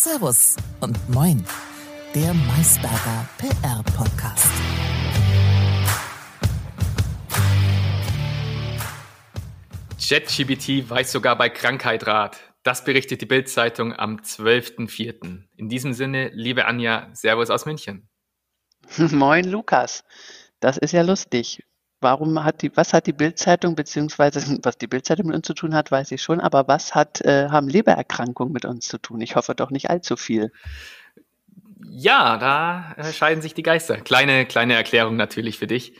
Servus und Moin, der Maisberger PR-Podcast. ChatGBT weiß sogar bei Krankheit Rat. Das berichtet die Bild-Zeitung am 12.04. In diesem Sinne, liebe Anja, Servus aus München. Moin, Lukas. Das ist ja lustig. Warum hat die, was hat die Bild-Zeitung, beziehungsweise was die Bild-Zeitung mit uns zu tun hat, weiß ich schon, aber was hat, äh, haben Lebererkrankungen mit uns zu tun? Ich hoffe doch nicht allzu viel. Ja, da äh, scheiden sich die Geister. Kleine, kleine Erklärung natürlich für dich.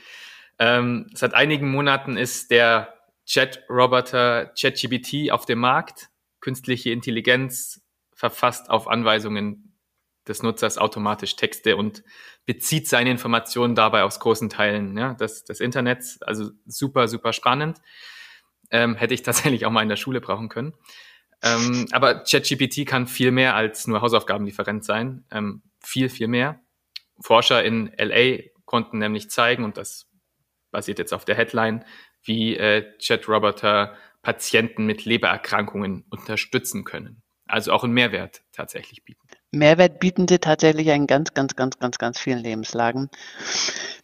Ähm, seit einigen Monaten ist der Chat-Roboter ChatGBT auf dem Markt. Künstliche Intelligenz verfasst auf Anweisungen des Nutzers automatisch Texte und bezieht seine Informationen dabei aus großen Teilen ja, des, des Internets. Also super, super spannend. Ähm, hätte ich tatsächlich auch mal in der Schule brauchen können. Ähm, aber ChatGPT kann viel mehr als nur Hausaufgabenlieferant sein. Ähm, viel, viel mehr. Forscher in LA konnten nämlich zeigen, und das basiert jetzt auf der Headline, wie äh, Chat-Roboter Patienten mit Lebererkrankungen unterstützen können. Also auch einen Mehrwert tatsächlich bieten. Mehrwert bieten sie tatsächlich in ganz, ganz, ganz, ganz, ganz vielen Lebenslagen.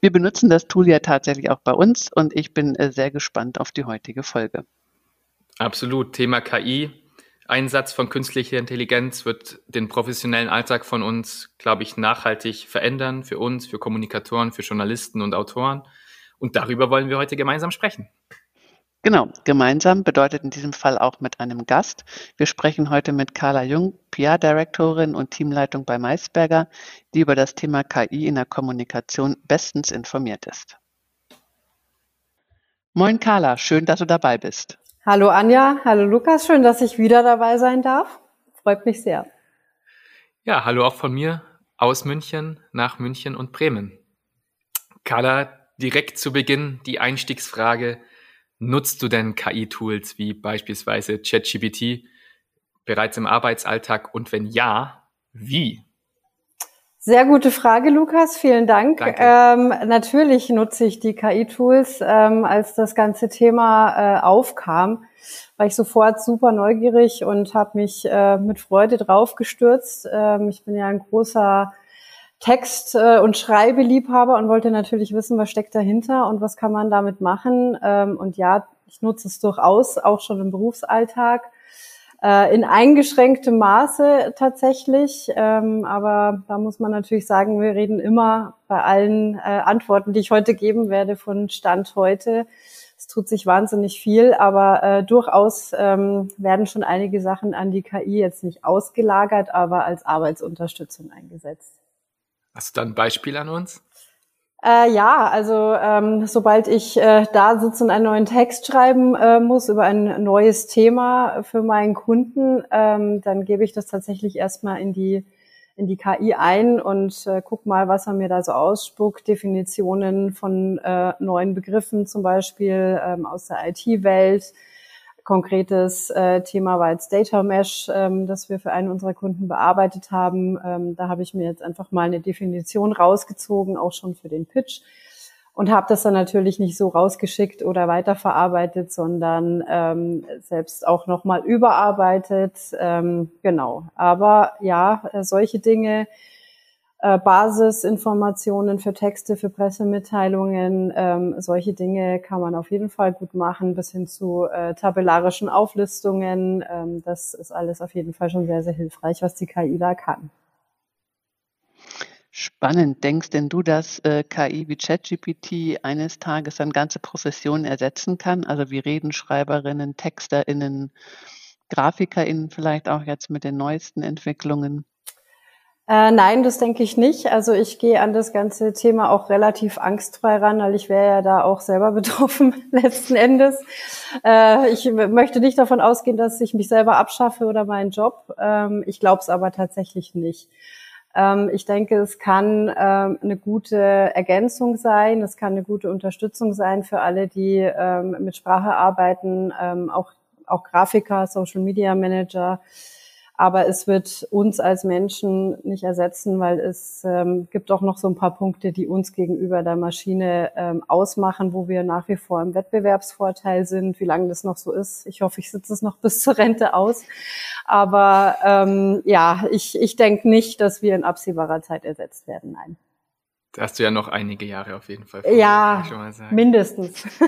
Wir benutzen das Tool ja tatsächlich auch bei uns und ich bin äh, sehr gespannt auf die heutige Folge. Absolut. Thema KI. Einsatz von künstlicher Intelligenz wird den professionellen Alltag von uns, glaube ich, nachhaltig verändern für uns, für Kommunikatoren, für Journalisten und Autoren. Und darüber wollen wir heute gemeinsam sprechen. Genau, gemeinsam bedeutet in diesem Fall auch mit einem Gast. Wir sprechen heute mit Carla Jung, PR-Direktorin und Teamleitung bei Maisberger, die über das Thema KI in der Kommunikation bestens informiert ist. Moin Carla, schön, dass du dabei bist. Hallo Anja, hallo Lukas, schön, dass ich wieder dabei sein darf. Freut mich sehr. Ja, hallo auch von mir aus München nach München und Bremen. Carla, direkt zu Beginn die Einstiegsfrage, Nutzt du denn KI-Tools wie beispielsweise ChatGPT bereits im Arbeitsalltag und wenn ja, wie? Sehr gute Frage, Lukas. Vielen Dank. Ähm, natürlich nutze ich die KI-Tools. Ähm, als das ganze Thema äh, aufkam, war ich sofort super neugierig und habe mich äh, mit Freude draufgestürzt. Ähm, ich bin ja ein großer Text- äh, und Schreibeliebhaber und wollte natürlich wissen, was steckt dahinter und was kann man damit machen. Ähm, und ja, ich nutze es durchaus auch schon im Berufsalltag. Äh, in eingeschränktem Maße tatsächlich. Ähm, aber da muss man natürlich sagen, wir reden immer bei allen äh, Antworten, die ich heute geben werde, von Stand heute. Es tut sich wahnsinnig viel, aber äh, durchaus ähm, werden schon einige Sachen an die KI jetzt nicht ausgelagert, aber als Arbeitsunterstützung eingesetzt. Hast du da ein Beispiel an uns? Äh, ja, also ähm, sobald ich äh, da sitze und einen neuen Text schreiben äh, muss über ein neues Thema für meinen Kunden, ähm, dann gebe ich das tatsächlich erstmal in die in die KI ein und äh, guck mal, was er mir da so ausspuckt. Definitionen von äh, neuen Begriffen zum Beispiel ähm, aus der IT-Welt, Konkretes äh, Thema war jetzt Data Mesh, ähm, das wir für einen unserer Kunden bearbeitet haben. Ähm, da habe ich mir jetzt einfach mal eine Definition rausgezogen, auch schon für den Pitch und habe das dann natürlich nicht so rausgeschickt oder weiterverarbeitet, sondern ähm, selbst auch nochmal überarbeitet. Ähm, genau. Aber ja, solche Dinge äh, Basisinformationen für Texte, für Pressemitteilungen. Ähm, solche Dinge kann man auf jeden Fall gut machen, bis hin zu äh, tabellarischen Auflistungen. Ähm, das ist alles auf jeden Fall schon sehr, sehr hilfreich, was die KI da kann. Spannend. Denkst denn du, dass äh, KI wie ChatGPT eines Tages dann ganze Professionen ersetzen kann? Also wie Redenschreiberinnen, TexterInnen, GrafikerInnen vielleicht auch jetzt mit den neuesten Entwicklungen? Äh, nein, das denke ich nicht. Also ich gehe an das ganze Thema auch relativ angstfrei ran, weil ich wäre ja da auch selber betroffen letzten Endes. Äh, ich möchte nicht davon ausgehen, dass ich mich selber abschaffe oder meinen Job. Ähm, ich glaube es aber tatsächlich nicht. Ähm, ich denke, es kann ähm, eine gute Ergänzung sein, es kann eine gute Unterstützung sein für alle, die ähm, mit Sprache arbeiten, ähm, auch, auch Grafiker, Social Media Manager Aber es wird uns als Menschen nicht ersetzen, weil es ähm, gibt auch noch so ein paar Punkte, die uns gegenüber der Maschine ähm, ausmachen, wo wir nach wie vor im Wettbewerbsvorteil sind. Wie lange das noch so ist, ich hoffe, ich sitze es noch bis zur Rente aus. Aber ähm, ja, ich, ich denke nicht, dass wir in absehbarer Zeit ersetzt werden. Nein. Da hast du ja noch einige Jahre auf jeden Fall. Vor, ja, mindestens.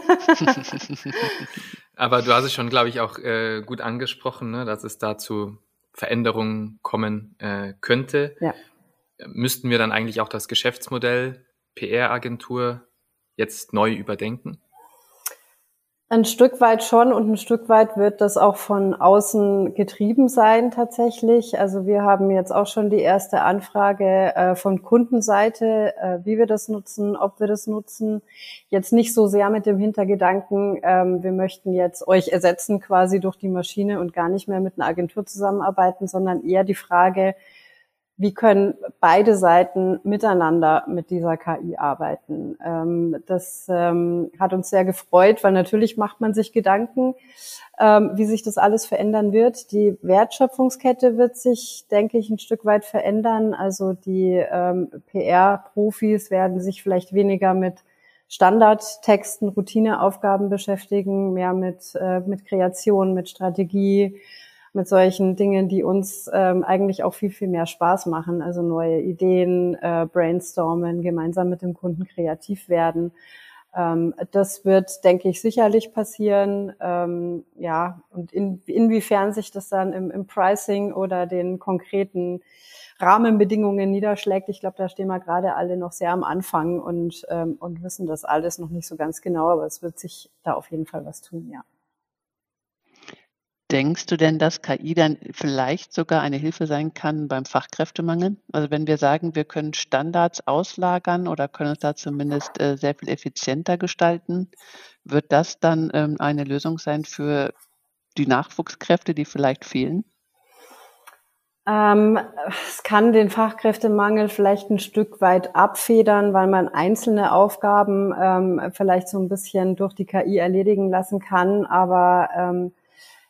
Aber du hast es schon, glaube ich, auch äh, gut angesprochen, ne, dass es dazu Veränderungen kommen äh, könnte, ja. müssten wir dann eigentlich auch das Geschäftsmodell PR-Agentur jetzt neu überdenken? Ein Stück weit schon und ein Stück weit wird das auch von außen getrieben sein tatsächlich. Also wir haben jetzt auch schon die erste Anfrage äh, von Kundenseite, äh, wie wir das nutzen, ob wir das nutzen. Jetzt nicht so sehr mit dem Hintergedanken, ähm, wir möchten jetzt euch ersetzen quasi durch die Maschine und gar nicht mehr mit einer Agentur zusammenarbeiten, sondern eher die Frage, wie können beide Seiten miteinander mit dieser KI arbeiten. Ähm, das ähm, hat uns sehr gefreut, weil natürlich macht man sich Gedanken, ähm, wie sich das alles verändern wird. Die Wertschöpfungskette wird sich, denke ich, ein Stück weit verändern. Also die PR-Profis werden sich vielleicht weniger mit Standardtexten, Routineaufgaben beschäftigen, mehr mit, äh, mit Kreation, mit Strategie, mit solchen Dingen, die uns ähm, eigentlich auch viel, viel mehr Spaß machen. Also neue Ideen, äh, brainstormen, gemeinsam mit dem Kunden kreativ werden. Ähm, das wird, denke ich, sicherlich passieren. Ähm, ja, und in, inwiefern sich das dann im, im Pricing oder den konkreten Rahmenbedingungen niederschlägt. Ich glaube, da stehen wir gerade alle noch sehr am Anfang und, ähm, und wissen das alles noch nicht so ganz genau, aber es wird sich da auf jeden Fall was tun, ja. Denkst du denn, dass KI dann vielleicht sogar eine Hilfe sein kann beim Fachkräftemangel? Also wenn wir sagen, wir können Standards auslagern oder können es da zumindest äh, sehr viel effizienter gestalten, wird das dann ähm, eine Lösung sein für die Nachwuchskräfte, die vielleicht fehlen? Ähm, es kann den Fachkräftemangel vielleicht ein Stück weit abfedern, weil man einzelne Aufgaben ähm, vielleicht so ein bisschen durch die KI erledigen lassen kann, aber ähm,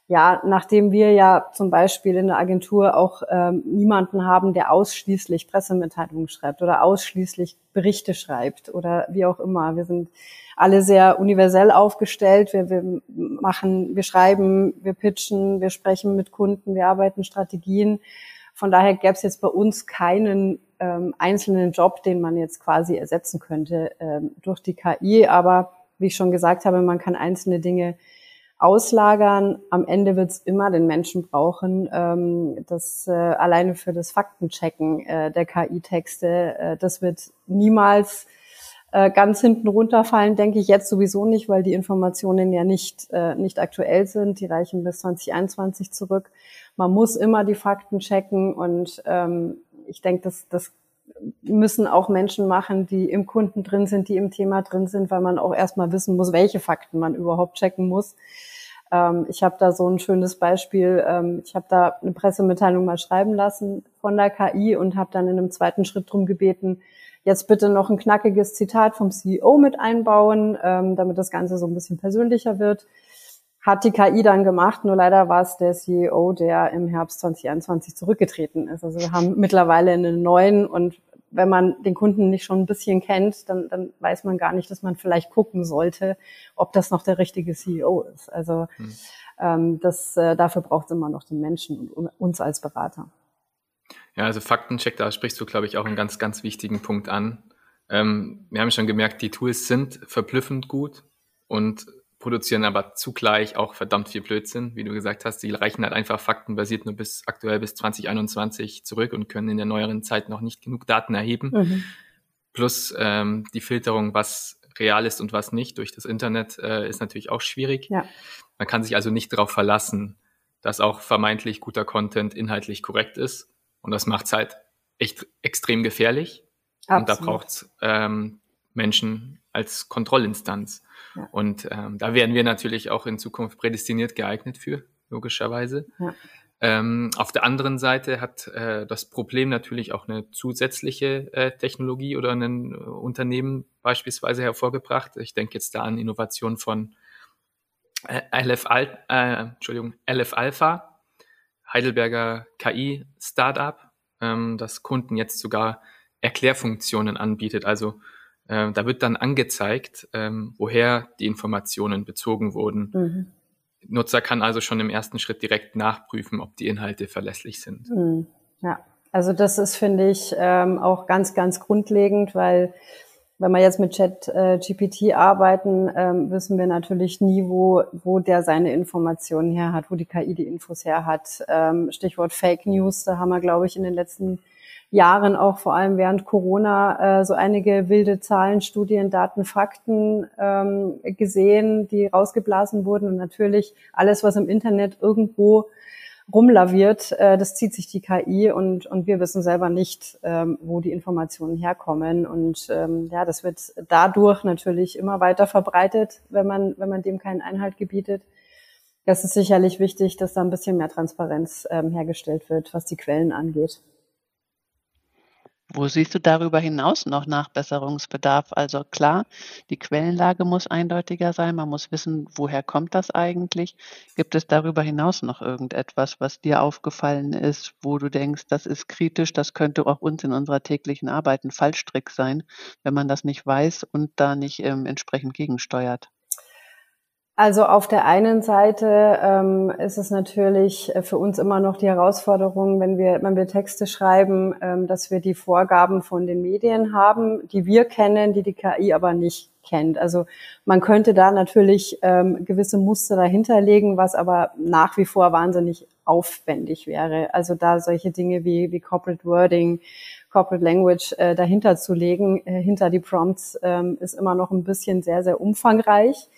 ja, nachdem wir ja zum Beispiel in der Agentur auch ähm, niemanden haben, der ausschließlich Pressemitteilungen schreibt oder ausschließlich Berichte schreibt oder wie auch immer. Wir sind alle sehr universell aufgestellt. Wir, wir machen, wir schreiben, wir pitchen, wir sprechen mit Kunden, wir arbeiten Strategien. Von daher gäbe es jetzt bei uns keinen ähm, einzelnen Job, den man jetzt quasi ersetzen könnte ähm, durch die KI. Aber wie ich schon gesagt habe, man kann einzelne Dinge auslagern. Am Ende wird es immer den Menschen brauchen. Ähm, das äh, alleine für das Faktenchecken äh, der KI-Texte, äh, das wird niemals äh, ganz hinten runterfallen, denke ich jetzt sowieso nicht, weil die Informationen ja nicht, äh, nicht aktuell sind. Die reichen bis 2021 zurück. Man muss immer die Fakten checken und ähm, ich denke, das, das müssen auch Menschen machen, die im Kunden drin sind, die im Thema drin sind, weil man auch erstmal wissen muss, welche Fakten man überhaupt checken muss. Ähm, ich habe da so ein schönes Beispiel. Ähm, ich habe da eine Pressemitteilung mal schreiben lassen von der KI und habe dann in einem zweiten Schritt drum gebeten, jetzt bitte noch ein knackiges Zitat vom CEO mit einbauen, ähm, damit das Ganze so ein bisschen persönlicher wird. Hat die KI dann gemacht, nur leider war es der CEO, der im Herbst 2021 zurückgetreten ist. Also wir haben mittlerweile einen neuen und wenn man den Kunden nicht schon ein bisschen kennt, dann, dann weiß man gar nicht, dass man vielleicht gucken sollte, ob das noch der richtige CEO ist. Also hm. ähm, das, äh, dafür braucht es immer noch den Menschen und uns als Berater. Ja, also Faktencheck, da sprichst du, glaube ich, auch einen ganz, ganz wichtigen Punkt an. Ähm, wir haben schon gemerkt, die Tools sind verblüffend gut und produzieren aber zugleich auch verdammt viel Blödsinn. Wie du gesagt hast, die reichen halt einfach faktenbasiert nur bis aktuell bis 2021 zurück und können in der neueren Zeit noch nicht genug Daten erheben. Mhm. Plus ähm, die Filterung, was real ist und was nicht durch das Internet, äh, ist natürlich auch schwierig. Ja. Man kann sich also nicht darauf verlassen, dass auch vermeintlich guter Content inhaltlich korrekt ist. Und das macht es halt echt extrem gefährlich. Absolut. Und da braucht es ähm, Menschen als Kontrollinstanz. Und ähm, da werden wir natürlich auch in Zukunft prädestiniert geeignet für, logischerweise. Ja. Ähm, auf der anderen Seite hat äh, das Problem natürlich auch eine zusätzliche äh, Technologie oder ein äh, Unternehmen beispielsweise hervorgebracht. Ich denke jetzt da an Innovation von äh, LF, Al äh, Entschuldigung, LF Alpha, Heidelberger KI-Startup, ähm, das Kunden jetzt sogar Erklärfunktionen anbietet. Also äh, da wird dann angezeigt, ähm, woher die Informationen bezogen wurden. Mhm. Nutzer kann also schon im ersten Schritt direkt nachprüfen, ob die Inhalte verlässlich sind. Mhm. Ja, also das ist, finde ich, ähm, auch ganz, ganz grundlegend, weil wenn wir jetzt mit Chat äh, GPT arbeiten, ähm, wissen wir natürlich nie, wo, wo der seine Informationen her hat, wo die KI die Infos her hat. Ähm, Stichwort Fake News, da haben wir, glaube ich, in den letzten Jahren auch vor allem während Corona äh, so einige wilde Zahlen, Studien, Daten, Fakten ähm, gesehen, die rausgeblasen wurden. Und natürlich alles, was im Internet irgendwo rumlaviert, äh, das zieht sich die KI und, und wir wissen selber nicht, ähm, wo die Informationen herkommen. Und ähm, ja, das wird dadurch natürlich immer weiter verbreitet, wenn man, wenn man dem keinen Einhalt gebietet. Das ist sicherlich wichtig, dass da ein bisschen mehr Transparenz ähm, hergestellt wird, was die Quellen angeht. Wo siehst du darüber hinaus noch Nachbesserungsbedarf? Also klar, die Quellenlage muss eindeutiger sein. Man muss wissen, woher kommt das eigentlich? Gibt es darüber hinaus noch irgendetwas, was dir aufgefallen ist, wo du denkst, das ist kritisch, das könnte auch uns in unserer täglichen Arbeit ein Fallstrick sein, wenn man das nicht weiß und da nicht ähm, entsprechend gegensteuert? Also auf der einen Seite ähm, ist es natürlich äh, für uns immer noch die Herausforderung, wenn wir, wenn wir Texte schreiben, ähm, dass wir die Vorgaben von den Medien haben, die wir kennen, die die KI aber nicht kennt. Also man könnte da natürlich ähm, gewisse Muster dahinterlegen, was aber nach wie vor wahnsinnig aufwendig wäre. Also da solche Dinge wie, wie Corporate Wording, Corporate Language äh, dahinter zu legen, äh, hinter die Prompts, ähm, ist immer noch ein bisschen sehr, sehr umfangreich.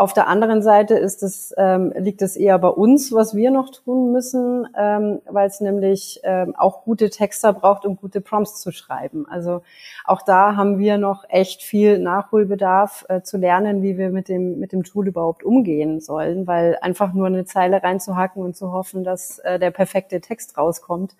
Auf der anderen Seite ist es, ähm, liegt es eher bei uns, was wir noch tun müssen, ähm, weil es nämlich ähm, auch gute Texter braucht, um gute Prompts zu schreiben. Also auch da haben wir noch echt viel Nachholbedarf äh, zu lernen, wie wir mit dem, mit dem Tool überhaupt umgehen sollen, weil einfach nur eine Zeile reinzuhacken und zu hoffen, dass äh, der perfekte Text rauskommt,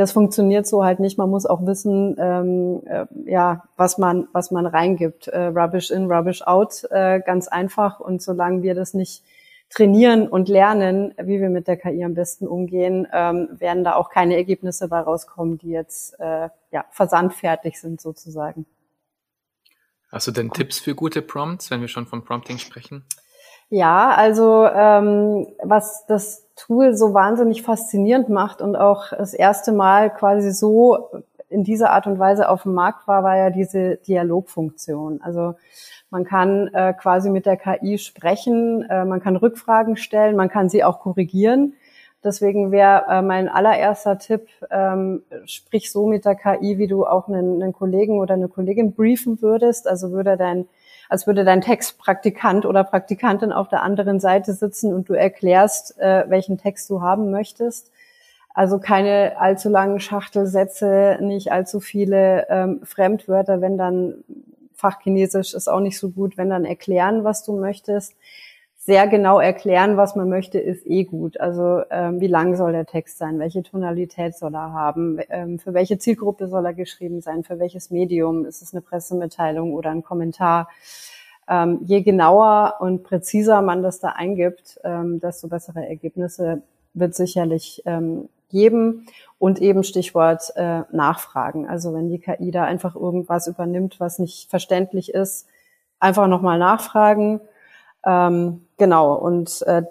das funktioniert so halt nicht. Man muss auch wissen, ähm, äh, ja, was man, was man reingibt. Äh, rubbish in, rubbish out, äh, ganz einfach. Und solange wir das nicht trainieren und lernen, wie wir mit der KI am besten umgehen, ähm, werden da auch keine Ergebnisse bei rauskommen, die jetzt äh, ja, versandfertig sind sozusagen. Hast du denn Tipps für gute Prompts, wenn wir schon vom Prompting sprechen? Ja, also ähm, was das Tool so wahnsinnig faszinierend macht und auch das erste Mal quasi so in dieser Art und Weise auf dem Markt war, war ja diese Dialogfunktion. Also man kann äh, quasi mit der KI sprechen, äh, man kann Rückfragen stellen, man kann sie auch korrigieren. Deswegen wäre äh, mein allererster Tipp, ähm, sprich so mit der KI, wie du auch einen, einen Kollegen oder eine Kollegin briefen würdest. Also würde dein als würde dein Textpraktikant oder Praktikantin auf der anderen Seite sitzen und du erklärst, äh, welchen Text du haben möchtest. Also keine allzu langen Schachtelsätze, nicht allzu viele ähm, Fremdwörter, wenn dann Fachchinesisch ist auch nicht so gut, wenn dann erklären, was du möchtest. Sehr genau erklären, was man möchte, ist eh gut. Also ähm, wie lang soll der Text sein? Welche Tonalität soll er haben? Ähm, für welche Zielgruppe soll er geschrieben sein? Für welches Medium? Ist es eine Pressemitteilung oder ein Kommentar? ähm, je genauer und präziser man das da eingibt, ähm, desto bessere Ergebnisse wird sicherlich ähm, geben. Und eben Stichwort äh, Nachfragen. Also wenn die KI da einfach irgendwas übernimmt, was nicht verständlich ist, einfach nochmal nachfragen. Ähm, genau. Und äh,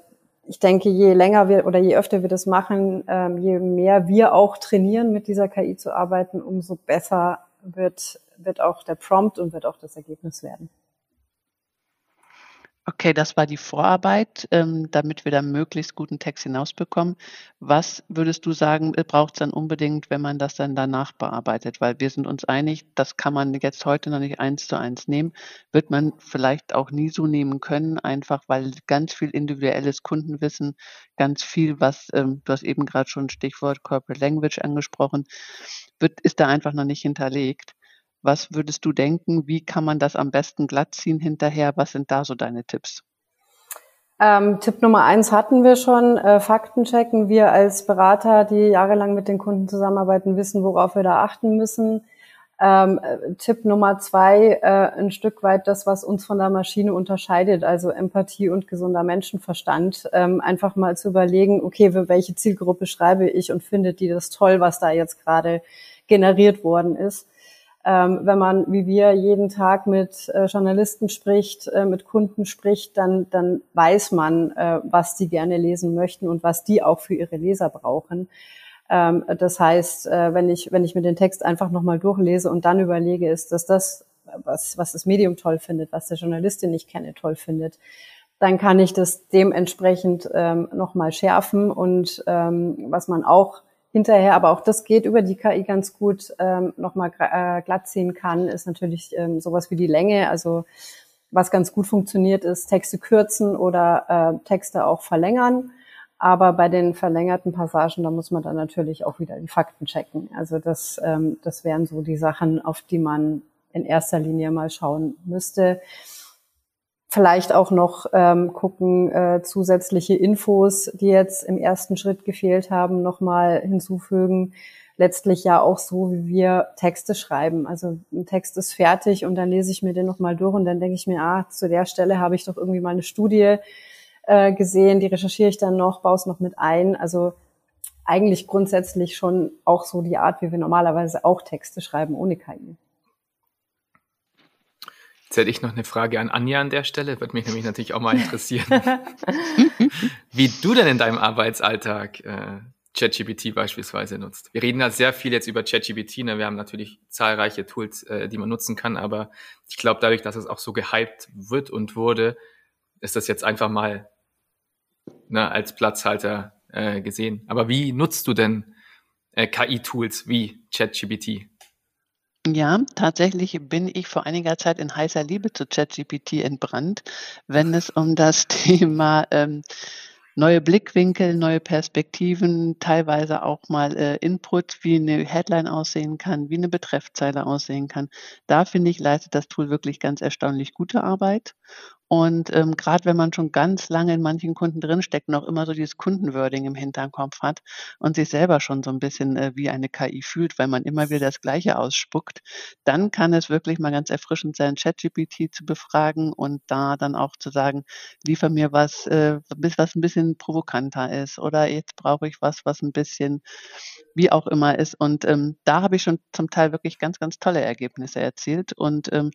ich denke, je länger wir oder je öfter wir das machen, ähm, je mehr wir auch trainieren, mit dieser KI zu arbeiten, umso besser wird, wird auch der Prompt und wird auch das Ergebnis werden. Okay, das war die Vorarbeit, ähm, damit wir dann möglichst guten Text hinausbekommen. Was würdest du sagen, äh, braucht es dann unbedingt, wenn man das dann danach bearbeitet? Weil wir sind uns einig, das kann man jetzt heute noch nicht eins zu eins nehmen, wird man vielleicht auch nie so nehmen können, einfach weil ganz viel individuelles Kundenwissen, ganz viel, was, ähm, du hast eben gerade schon Stichwort Corporate Language angesprochen, wird, ist da einfach noch nicht hinterlegt. Was würdest du denken, wie kann man das am besten glatt ziehen hinterher? Was sind da so deine Tipps? Ähm, Tipp Nummer eins hatten wir schon, äh, Fakten checken. Wir als Berater, die jahrelang mit den Kunden zusammenarbeiten, wissen, worauf wir da achten müssen. Ähm, Tipp Nummer zwei, äh, ein Stück weit das, was uns von der Maschine unterscheidet, also Empathie und gesunder Menschenverstand. Ähm, einfach mal zu überlegen, okay, für welche Zielgruppe schreibe ich und findet die das toll, was da jetzt gerade generiert worden ist. Ähm, wenn man, wie wir, jeden Tag mit äh, Journalisten spricht, äh, mit Kunden spricht, dann, dann weiß man, äh, was die gerne lesen möchten und was die auch für ihre Leser brauchen. Ähm, das heißt, äh, wenn ich, wenn ich mir den Text einfach nochmal durchlese und dann überlege, ist dass das, was, was das Medium toll findet, was der Journalist, den ich kenne, toll findet, dann kann ich das dementsprechend ähm, nochmal schärfen und ähm, was man auch hinterher, aber auch das geht über die KI ganz gut ähm, nochmal äh, glatt ziehen kann, ist natürlich ähm, sowas wie die Länge. Also was ganz gut funktioniert, ist Texte kürzen oder äh, Texte auch verlängern. Aber bei den verlängerten Passagen, da muss man dann natürlich auch wieder die Fakten checken. Also das, ähm, das wären so die Sachen, auf die man in erster Linie mal schauen müsste. Vielleicht auch noch ähm, gucken, äh, zusätzliche Infos, die jetzt im ersten Schritt gefehlt haben, nochmal hinzufügen. Letztlich ja auch so, wie wir Texte schreiben. Also ein Text ist fertig und dann lese ich mir den nochmal durch und dann denke ich mir, ah, zu der Stelle habe ich doch irgendwie mal eine Studie äh, gesehen, die recherchiere ich dann noch, baue es noch mit ein. Also eigentlich grundsätzlich schon auch so die Art, wie wir normalerweise auch Texte schreiben ohne KI. Jetzt hätte ich noch eine Frage an Anja an der Stelle, würde mich nämlich natürlich auch mal interessieren, wie du denn in deinem Arbeitsalltag äh, ChatGPT beispielsweise nutzt. Wir reden ja sehr viel jetzt über ChatGPT, ne? wir haben natürlich zahlreiche Tools, äh, die man nutzen kann, aber ich glaube, dadurch, dass es auch so gehypt wird und wurde, ist das jetzt einfach mal ne, als Platzhalter äh, gesehen. Aber wie nutzt du denn äh, KI-Tools wie ChatGPT? Ja, tatsächlich bin ich vor einiger Zeit in heißer Liebe zu ChatGPT entbrannt, wenn es um das Thema ähm, neue Blickwinkel, neue Perspektiven, teilweise auch mal äh, Input, wie eine Headline aussehen kann, wie eine Betreffzeile aussehen kann. Da finde ich, leistet das Tool wirklich ganz erstaunlich gute Arbeit. Und ähm, gerade wenn man schon ganz lange in manchen Kunden drinsteckt, noch immer so dieses Kundenwording im Hinterkopf hat und sich selber schon so ein bisschen äh, wie eine KI fühlt, weil man immer wieder das Gleiche ausspuckt, dann kann es wirklich mal ganz erfrischend sein, ChatGPT zu befragen und da dann auch zu sagen, liefer mir was, äh, was ein bisschen provokanter ist oder jetzt brauche ich was, was ein bisschen wie auch immer ist. Und ähm, da habe ich schon zum Teil wirklich ganz, ganz tolle Ergebnisse erzielt. Und ähm,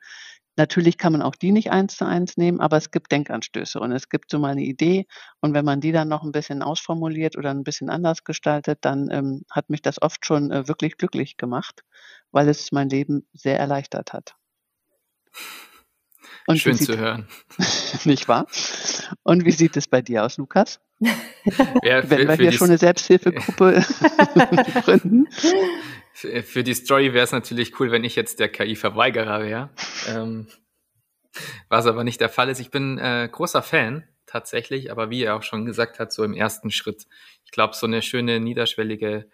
Natürlich kann man auch die nicht eins zu eins nehmen, aber es gibt Denkanstöße und es gibt so mal eine Idee. Und wenn man die dann noch ein bisschen ausformuliert oder ein bisschen anders gestaltet, dann ähm, hat mich das oft schon äh, wirklich glücklich gemacht, weil es mein Leben sehr erleichtert hat. Und Schön zu hören. nicht wahr? Und wie sieht es bei dir aus, Lukas? Ja, für, Wenn wir hier schon eine Selbsthilfegruppe gründen. Für die Story wäre es natürlich cool, wenn ich jetzt der KI-Verweigerer wäre. Ähm, was aber nicht der Fall ist. Ich bin äh, großer Fan tatsächlich, aber wie er auch schon gesagt hat, so im ersten Schritt. Ich glaube, so eine schöne niederschwellige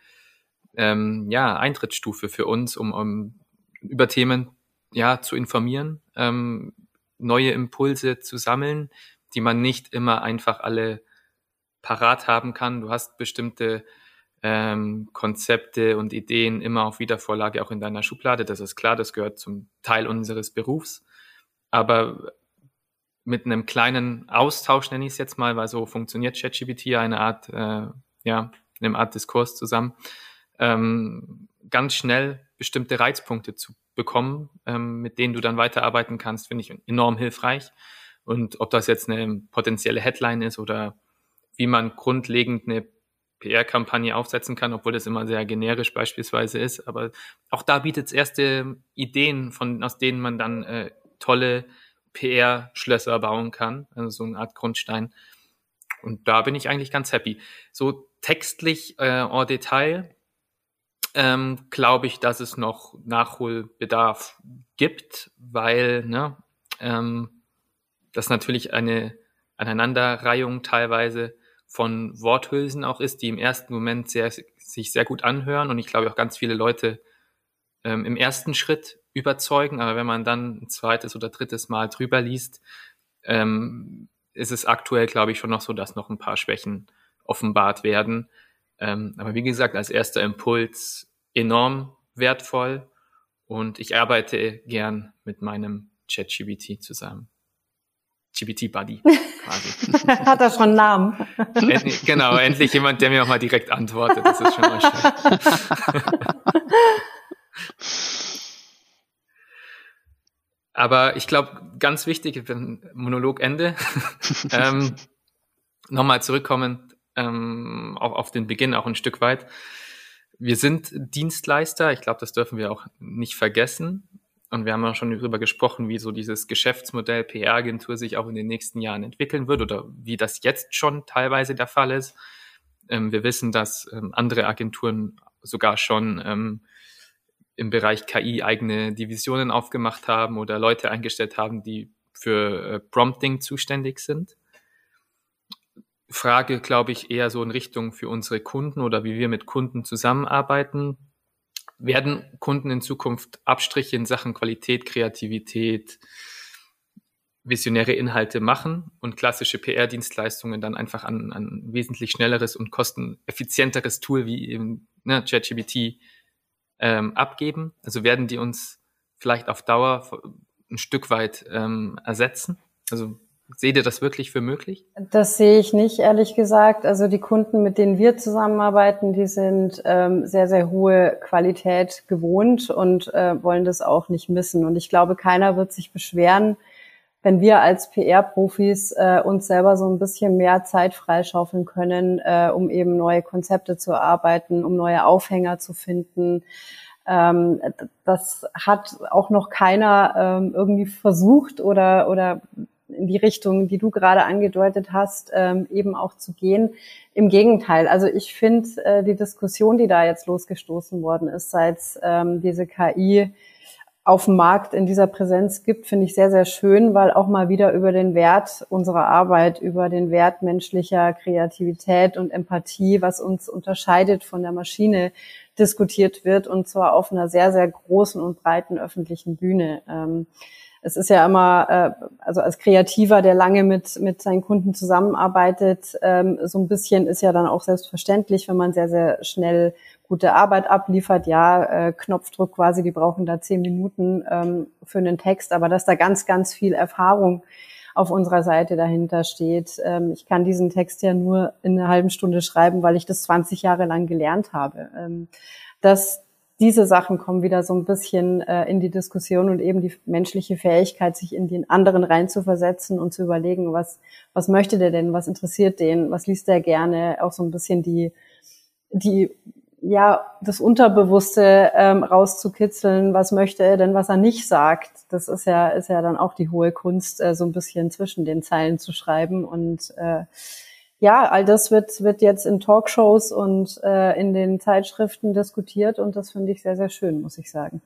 ähm, ja, Eintrittsstufe für uns, um, um über Themen ja zu informieren, ähm, neue Impulse zu sammeln, die man nicht immer einfach alle parat haben kann. Du hast bestimmte ähm, Konzepte und Ideen immer auf Wiedervorlage auch in deiner Schublade. Das ist klar, das gehört zum Teil unseres Berufs. Aber mit einem kleinen Austausch, nenne ich es jetzt mal, weil so funktioniert ChatGPT, eine Art, äh, ja, eine Art Diskurs zusammen, ähm, ganz schnell bestimmte Reizpunkte zu bekommen, ähm, mit denen du dann weiterarbeiten kannst, finde ich enorm hilfreich. Und ob das jetzt eine potenzielle Headline ist oder wie man grundlegend eine PR-Kampagne aufsetzen kann, obwohl das immer sehr generisch beispielsweise ist. Aber auch da bietet es erste Ideen, von, aus denen man dann äh, tolle PR-Schlösser bauen kann, also so eine Art Grundstein. Und da bin ich eigentlich ganz happy. So textlich äh, en Detail ähm, glaube ich, dass es noch Nachholbedarf gibt, weil ne, ähm, das natürlich eine Aneinanderreihung teilweise von Worthülsen auch ist, die im ersten Moment sehr, sich sehr gut anhören und ich glaube auch ganz viele Leute ähm, im ersten Schritt überzeugen, aber wenn man dann ein zweites oder drittes Mal drüber liest, ähm, ist es aktuell, glaube ich, schon noch so, dass noch ein paar Schwächen offenbart werden. Ähm, aber wie gesagt, als erster Impuls enorm wertvoll und ich arbeite gern mit meinem ChatGBT zusammen. GBT-Buddy quasi. Hat er schon einen Namen? End, genau, endlich jemand, der mir auch mal direkt antwortet. Das ist schon mal schön. Aber ich glaube, ganz wichtig, Monologende, ähm, nochmal zurückkommen ähm, auf, auf den Beginn auch ein Stück weit. Wir sind Dienstleister, ich glaube, das dürfen wir auch nicht vergessen. Und wir haben auch schon darüber gesprochen, wie so dieses Geschäftsmodell PR-Agentur sich auch in den nächsten Jahren entwickeln wird oder wie das jetzt schon teilweise der Fall ist. Ähm, wir wissen, dass ähm, andere Agenturen sogar schon ähm, im Bereich KI eigene Divisionen aufgemacht haben oder Leute eingestellt haben, die für äh, Prompting zuständig sind. Frage, glaube ich, eher so in Richtung für unsere Kunden oder wie wir mit Kunden zusammenarbeiten werden Kunden in Zukunft Abstriche in Sachen Qualität, Kreativität, visionäre Inhalte machen und klassische PR-Dienstleistungen dann einfach an ein wesentlich schnelleres und kosteneffizienteres Tool wie eben ne, ChatGPT ähm, abgeben? Also werden die uns vielleicht auf Dauer ein Stück weit ähm, ersetzen? Also Seht ihr das wirklich für möglich? Das sehe ich nicht, ehrlich gesagt. Also die Kunden, mit denen wir zusammenarbeiten, die sind ähm, sehr, sehr hohe Qualität gewohnt und äh, wollen das auch nicht missen. Und ich glaube, keiner wird sich beschweren, wenn wir als PR-Profis äh, uns selber so ein bisschen mehr Zeit freischaufeln können, äh, um eben neue Konzepte zu erarbeiten, um neue Aufhänger zu finden. Ähm, das hat auch noch keiner ähm, irgendwie versucht oder, oder in die Richtung, die du gerade angedeutet hast, ähm, eben auch zu gehen. Im Gegenteil, also ich finde äh, die Diskussion, die da jetzt losgestoßen worden ist, seit ähm, diese KI auf dem Markt in dieser Präsenz gibt, finde ich sehr, sehr schön, weil auch mal wieder über den Wert unserer Arbeit, über den Wert menschlicher Kreativität und Empathie, was uns unterscheidet von der Maschine, diskutiert wird und zwar auf einer sehr, sehr großen und breiten öffentlichen Bühne. Ähm, es ist ja immer, äh, also als Kreativer, der lange mit, mit seinen Kunden zusammenarbeitet, ähm, so ein bisschen ist ja dann auch selbstverständlich, wenn man sehr, sehr schnell gute Arbeit abliefert. Ja, äh, Knopfdruck quasi, die brauchen da zehn Minuten ähm, für einen Text, aber dass da ganz, ganz viel Erfahrung auf unserer Seite dahinter steht. Ähm, ich kann diesen Text ja nur in einer halben Stunde schreiben, weil ich das 20 Jahre lang gelernt habe. Ähm, das, diese Sachen kommen wieder so ein bisschen äh, in die Diskussion und eben die menschliche Fähigkeit, sich in den anderen reinzuversetzen und zu überlegen, was, was möchte der denn, was interessiert den, was liest er gerne, auch so ein bisschen die, die, ja, das Unterbewusste ähm, rauszukitzeln, was möchte er denn, was er nicht sagt. Das ist ja, ist ja dann auch die hohe Kunst, äh, so ein bisschen zwischen den Zeilen zu schreiben und äh, ja, all das wird, wird jetzt in Talkshows und äh, in den Zeitschriften diskutiert und das finde ich sehr, sehr schön, muss ich sagen.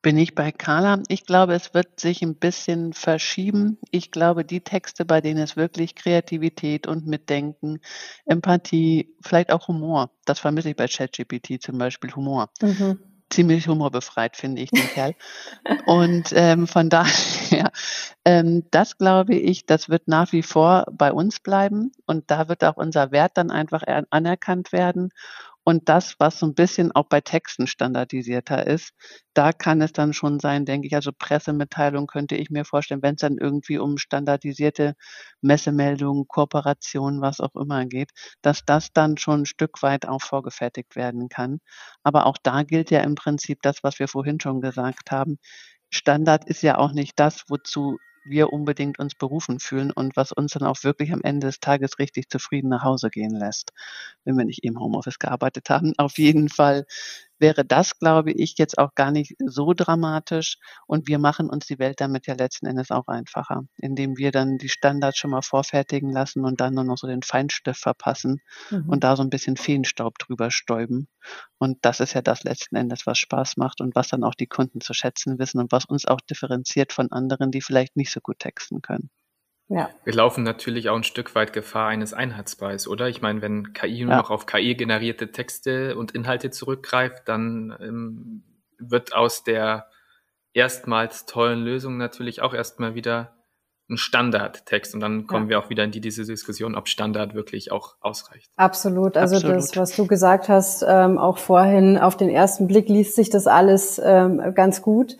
Bin ich bei Carla? Ich glaube, es wird sich ein bisschen verschieben. Ich glaube, die Texte, bei denen es wirklich Kreativität und Mitdenken, Empathie, vielleicht auch Humor, das vermisse ich bei ChatGPT zum Beispiel Humor. Mhm ziemlich humorbefreit, finde ich, den Kerl. Und ähm, von daher, ähm, das glaube ich, das wird nach wie vor bei uns bleiben und da wird auch unser Wert dann einfach anerkannt werden. Und das, was so ein bisschen auch bei Texten standardisierter ist, da kann es dann schon sein, denke ich, also Pressemitteilung könnte ich mir vorstellen, wenn es dann irgendwie um standardisierte Messemeldungen, Kooperationen, was auch immer geht, dass das dann schon ein Stück weit auch vorgefertigt werden kann. Aber auch da gilt ja im Prinzip das, was wir vorhin schon gesagt haben. Standard ist ja auch nicht das, wozu wir unbedingt uns berufen fühlen und was uns dann auch wirklich am Ende des Tages richtig zufrieden nach Hause gehen lässt, wenn wir nicht im Homeoffice gearbeitet haben. Auf jeden Fall wäre das, glaube ich, jetzt auch gar nicht so dramatisch. Und wir machen uns die Welt damit ja letzten Endes auch einfacher, indem wir dann die Standards schon mal vorfertigen lassen und dann nur noch so den Feinstift verpassen mhm. und da so ein bisschen Feenstaub drüber stäuben. Und das ist ja das letzten Endes, was Spaß macht und was dann auch die Kunden zu schätzen wissen und was uns auch differenziert von anderen, die vielleicht nicht so gut texten können. Ja. Wir laufen natürlich auch ein Stück weit Gefahr eines Einheitspreis, oder? Ich meine, wenn KI nur ja. noch auf KI-generierte Texte und Inhalte zurückgreift, dann ähm, wird aus der erstmals tollen Lösung natürlich auch erstmal wieder ein Standardtext und dann kommen ja. wir auch wieder in die, diese Diskussion, ob Standard wirklich auch ausreicht. Absolut. Also Absolut. das, was du gesagt hast, ähm, auch vorhin auf den ersten Blick liest sich das alles ähm, ganz gut.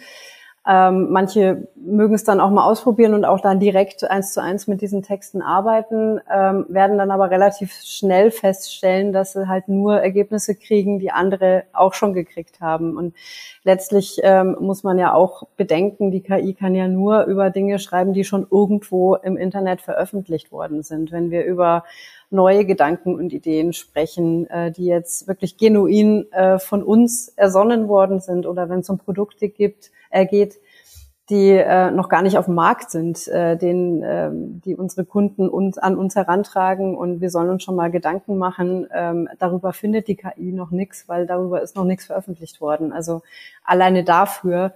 Ähm, manche mögen es dann auch mal ausprobieren und auch dann direkt eins zu eins mit diesen Texten arbeiten, ähm, werden dann aber relativ schnell feststellen, dass sie halt nur Ergebnisse kriegen, die andere auch schon gekriegt haben. Und letztlich ähm, muss man ja auch bedenken, die KI kann ja nur über Dinge schreiben, die schon irgendwo im Internet veröffentlicht worden sind. Wenn wir über neue Gedanken und Ideen sprechen, äh, die jetzt wirklich genuin äh, von uns ersonnen worden sind oder wenn es um Produkte gibt, äh, geht, die äh, noch gar nicht auf dem Markt sind, äh, den, äh, die unsere Kunden uns an uns herantragen und wir sollen uns schon mal Gedanken machen. Ähm, darüber findet die KI noch nichts, weil darüber ist noch nichts veröffentlicht worden. Also alleine dafür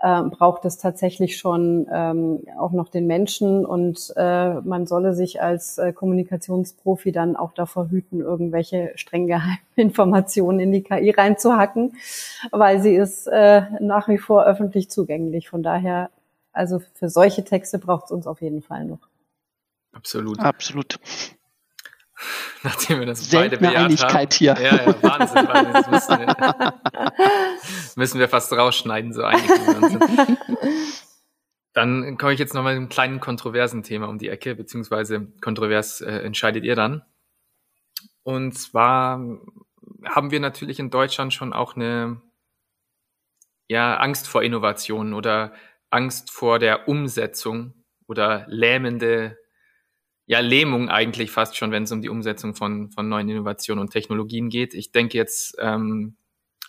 äh, braucht es tatsächlich schon ähm, auch noch den Menschen und äh, man solle sich als äh, Kommunikationsprofi dann auch davor hüten, irgendwelche streng geheimen Informationen in die KI reinzuhacken, weil sie ist äh, nach wie vor öffentlich zugänglich. Von daher, also für solche Texte braucht es uns auf jeden Fall noch. Absolut. Absolut. Nachdem wir das Seltene beide bejaht Einigkeit haben. hier. Ja, ja, Wahnsinn. Wahnsinn. Müssen, wir, fast rausschneiden, so einig Dann komme ich jetzt noch mal mit einem kleinen kontroversen Thema um die Ecke, beziehungsweise kontrovers äh, entscheidet ihr dann. Und zwar haben wir natürlich in Deutschland schon auch eine ja, Angst vor Innovationen oder Angst vor der Umsetzung oder lähmende ja, Lähmung eigentlich fast schon, wenn es um die Umsetzung von, von neuen Innovationen und Technologien geht. Ich denke jetzt ähm,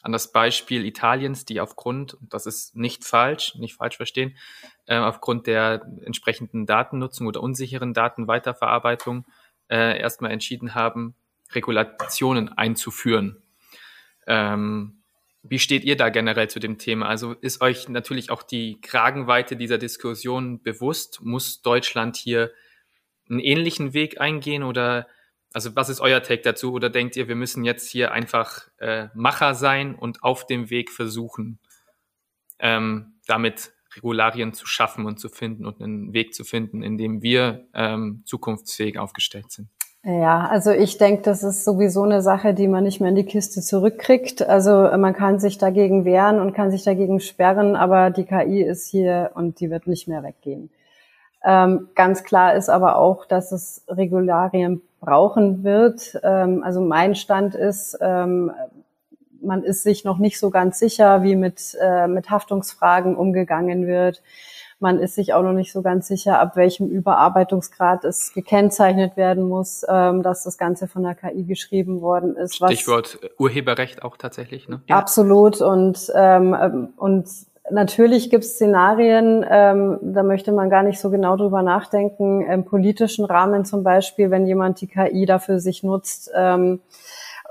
an das Beispiel Italiens, die aufgrund, und das ist nicht falsch, nicht falsch verstehen, äh, aufgrund der entsprechenden Datennutzung oder unsicheren Datenweiterverarbeitung äh, erstmal entschieden haben, Regulationen einzuführen. Ähm, wie steht ihr da generell zu dem Thema? Also ist euch natürlich auch die Kragenweite dieser Diskussion bewusst? Muss Deutschland hier einen ähnlichen Weg eingehen oder also was ist euer Take dazu? Oder denkt ihr, wir müssen jetzt hier einfach äh, Macher sein und auf dem Weg versuchen, ähm, damit Regularien zu schaffen und zu finden und einen Weg zu finden, in dem wir ähm, zukunftsfähig aufgestellt sind? Ja, also ich denke, das ist sowieso eine Sache, die man nicht mehr in die Kiste zurückkriegt. Also man kann sich dagegen wehren und kann sich dagegen sperren, aber die KI ist hier und die wird nicht mehr weggehen. Ähm, ganz klar ist aber auch, dass es Regularien brauchen wird. Ähm, also mein Stand ist, ähm, man ist sich noch nicht so ganz sicher, wie mit, äh, mit Haftungsfragen umgegangen wird. Man ist sich auch noch nicht so ganz sicher, ab welchem Überarbeitungsgrad es gekennzeichnet werden muss, ähm, dass das Ganze von der KI geschrieben worden ist. Stichwort Urheberrecht auch tatsächlich, ne? Absolut. Und, ähm, und Natürlich gibt es Szenarien, ähm, da möchte man gar nicht so genau drüber nachdenken, im politischen Rahmen zum Beispiel, wenn jemand die KI dafür sich nutzt, ähm,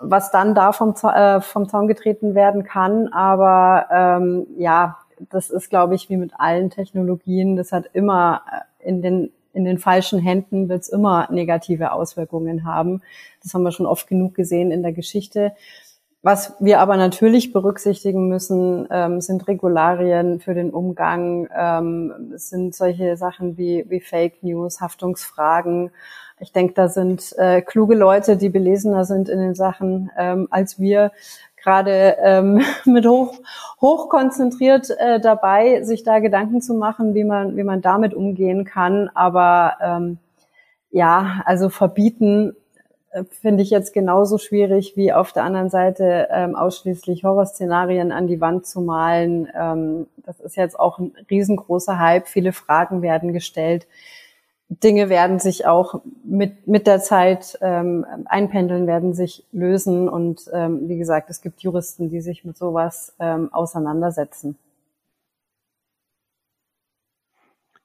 was dann da vom, äh, vom Zaun getreten werden kann. Aber ähm, ja, das ist, glaube ich, wie mit allen Technologien. Das hat immer äh, in den in den falschen Händen wird es immer negative Auswirkungen haben. Das haben wir schon oft genug gesehen in der Geschichte. Was wir aber natürlich berücksichtigen müssen, ähm, sind Regularien für den Umgang, ähm, sind solche Sachen wie, wie Fake News, Haftungsfragen. Ich denke, da sind äh, kluge Leute, die belesener sind in den Sachen ähm, als wir, gerade ähm, mit hoch, hoch konzentriert äh, dabei, sich da Gedanken zu machen, wie man, wie man damit umgehen kann. Aber ähm, ja, also verbieten finde ich jetzt genauso schwierig wie auf der anderen Seite ähm, ausschließlich Horrorszenarien an die Wand zu malen. Ähm, das ist jetzt auch ein riesengroßer Hype. Viele Fragen werden gestellt. Dinge werden sich auch mit, mit der Zeit ähm, einpendeln, werden sich lösen. Und ähm, wie gesagt, es gibt Juristen, die sich mit sowas ähm, auseinandersetzen.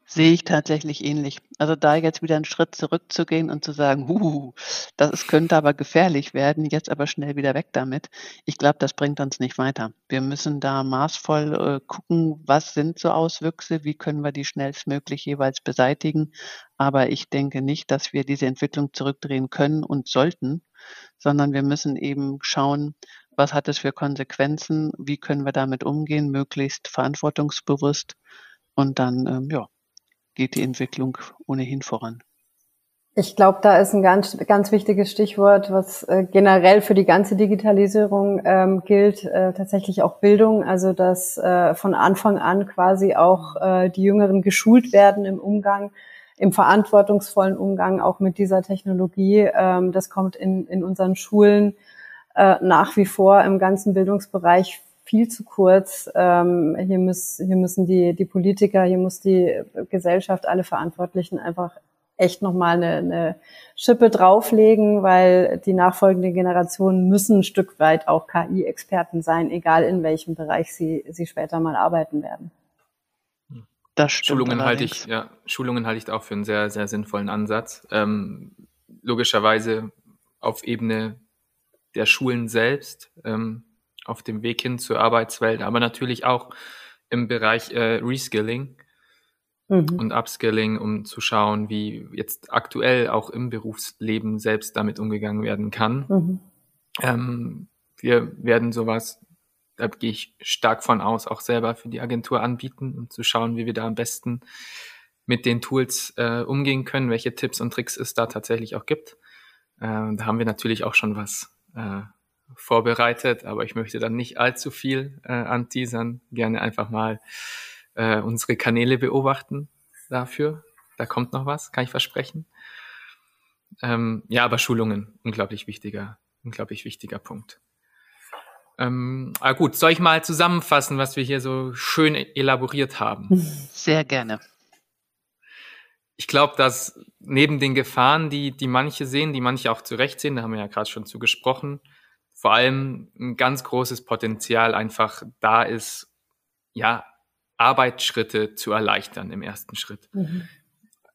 Sehe ich tatsächlich ähnlich. Also da jetzt wieder einen Schritt zurückzugehen und zu sagen, huh, das könnte aber gefährlich werden, jetzt aber schnell wieder weg damit. Ich glaube, das bringt uns nicht weiter. Wir müssen da maßvoll äh, gucken, was sind so Auswüchse, wie können wir die schnellstmöglich jeweils beseitigen. Aber ich denke nicht, dass wir diese Entwicklung zurückdrehen können und sollten, sondern wir müssen eben schauen, was hat es für Konsequenzen, wie können wir damit umgehen, möglichst verantwortungsbewusst und dann, ähm, ja, geht die Entwicklung ohnehin voran. Ich glaube, da ist ein ganz, ganz wichtiges Stichwort, was äh, generell für die ganze Digitalisierung ähm, gilt, äh, tatsächlich auch Bildung. Also dass äh, von Anfang an quasi auch äh, die Jüngeren geschult werden im Umgang, im verantwortungsvollen Umgang auch mit dieser Technologie. Ähm, das kommt in, in unseren Schulen äh, nach wie vor im ganzen Bildungsbereich viel zu kurz. Ähm, hier, muss, hier müssen die, die Politiker, hier muss die Gesellschaft, alle Verantwortlichen einfach echt nochmal eine, eine Schippe drauflegen, weil die nachfolgenden Generationen müssen ein Stück weit auch KI-Experten sein, egal in welchem Bereich sie, sie später mal arbeiten werden. Das Schulungen halte ich, ja, Schulungen halte ich auch für einen sehr, sehr sinnvollen Ansatz. Ähm, logischerweise auf Ebene der Schulen selbst, ähm, auf dem Weg hin zur Arbeitswelt, aber natürlich auch im Bereich äh, Reskilling mhm. und Upskilling, um zu schauen, wie jetzt aktuell auch im Berufsleben selbst damit umgegangen werden kann. Mhm. Ähm, wir werden sowas, da gehe ich stark von aus, auch selber für die Agentur anbieten, um zu schauen, wie wir da am besten mit den Tools äh, umgehen können, welche Tipps und Tricks es da tatsächlich auch gibt. Äh, da haben wir natürlich auch schon was äh, vorbereitet, aber ich möchte dann nicht allzu viel äh, anteasern. Gerne einfach mal äh, unsere Kanäle beobachten dafür. Da kommt noch was, kann ich versprechen. Ähm, ja, aber Schulungen, unglaublich wichtiger, unglaublich wichtiger Punkt. Ähm, ah gut, soll ich mal zusammenfassen, was wir hier so schön elaboriert haben? Sehr gerne. Ich glaube, dass neben den Gefahren, die, die manche sehen, die manche auch zu Recht sehen, da haben wir ja gerade schon zu gesprochen, vor allem ein ganz großes Potenzial einfach da ist, ja, Arbeitsschritte zu erleichtern im ersten Schritt. Mhm.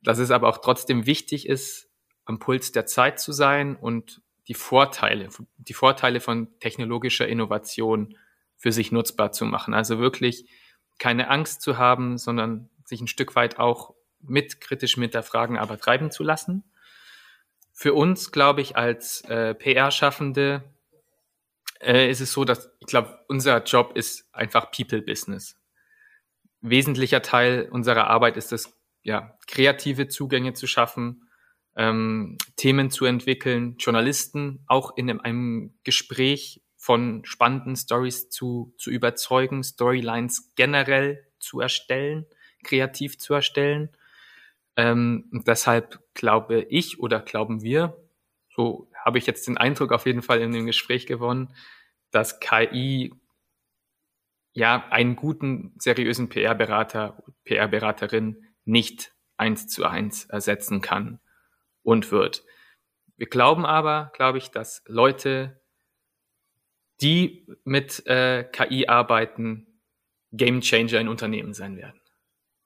Dass es aber auch trotzdem wichtig ist, am Puls der Zeit zu sein und die Vorteile, die Vorteile von technologischer Innovation für sich nutzbar zu machen. Also wirklich keine Angst zu haben, sondern sich ein Stück weit auch mit kritisch hinterfragen, aber treiben zu lassen. Für uns, glaube ich, als äh, PR-Schaffende äh, ist es so, dass ich glaube, unser Job ist einfach People-Business wesentlicher Teil unserer Arbeit ist es, ja, kreative Zugänge zu schaffen, ähm, Themen zu entwickeln, Journalisten auch in einem, einem Gespräch von spannenden Stories zu, zu überzeugen, Storylines generell zu erstellen, kreativ zu erstellen. Ähm, deshalb glaube ich oder glauben wir, so habe ich jetzt den Eindruck auf jeden Fall in dem Gespräch gewonnen, dass KI ja, einen guten, seriösen PR-Berater, PR-Beraterin nicht eins zu eins ersetzen kann und wird. Wir glauben aber, glaube ich, dass Leute, die mit äh, KI arbeiten, Game Changer in Unternehmen sein werden.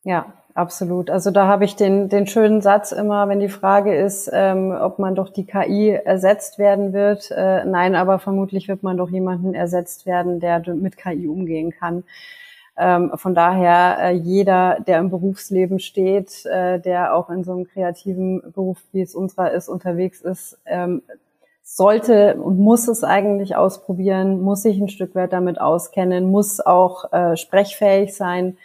Ja, absolut. Also da habe ich den, den schönen Satz immer, wenn die Frage ist, ähm, ob man doch die KI ersetzt werden wird. Äh, nein, aber vermutlich wird man doch jemanden ersetzt werden, der mit KI umgehen kann. Ähm, von daher, äh, jeder, der im Berufsleben steht, äh, der auch in so einem kreativen Beruf, wie es unserer ist, unterwegs ist, ähm, sollte und muss es eigentlich ausprobieren, muss sich ein Stück weit damit auskennen, muss auch äh, sprechfähig sein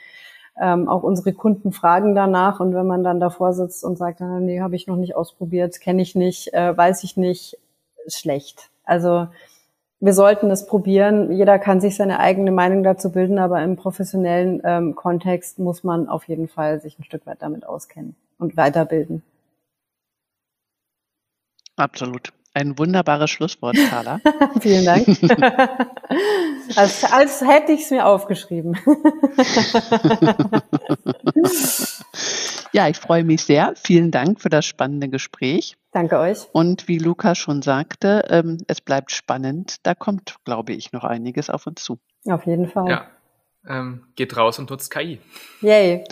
ähm, auch unsere Kunden fragen danach und wenn man dann davor sitzt und sagt, ah, nee, habe ich noch nicht ausprobiert, kenne ich nicht, äh, weiß ich nicht, schlecht. Also wir sollten es probieren. Jeder kann sich seine eigene Meinung dazu bilden, aber im professionellen ähm, Kontext muss man auf jeden Fall sich ein Stück weit damit auskennen und weiterbilden. Absolut. Ein wunderbares Schlusswort, Carla. Vielen Dank. als, als hätte ich es mir aufgeschrieben. ja, ich freue mich sehr. Vielen Dank für das spannende Gespräch. Danke euch. Und wie Luca schon sagte, ähm, es bleibt spannend. Da kommt, glaube ich, noch einiges auf uns zu. Auf jeden Fall. Ja. Ähm, geht raus und nutzt KI. Yay.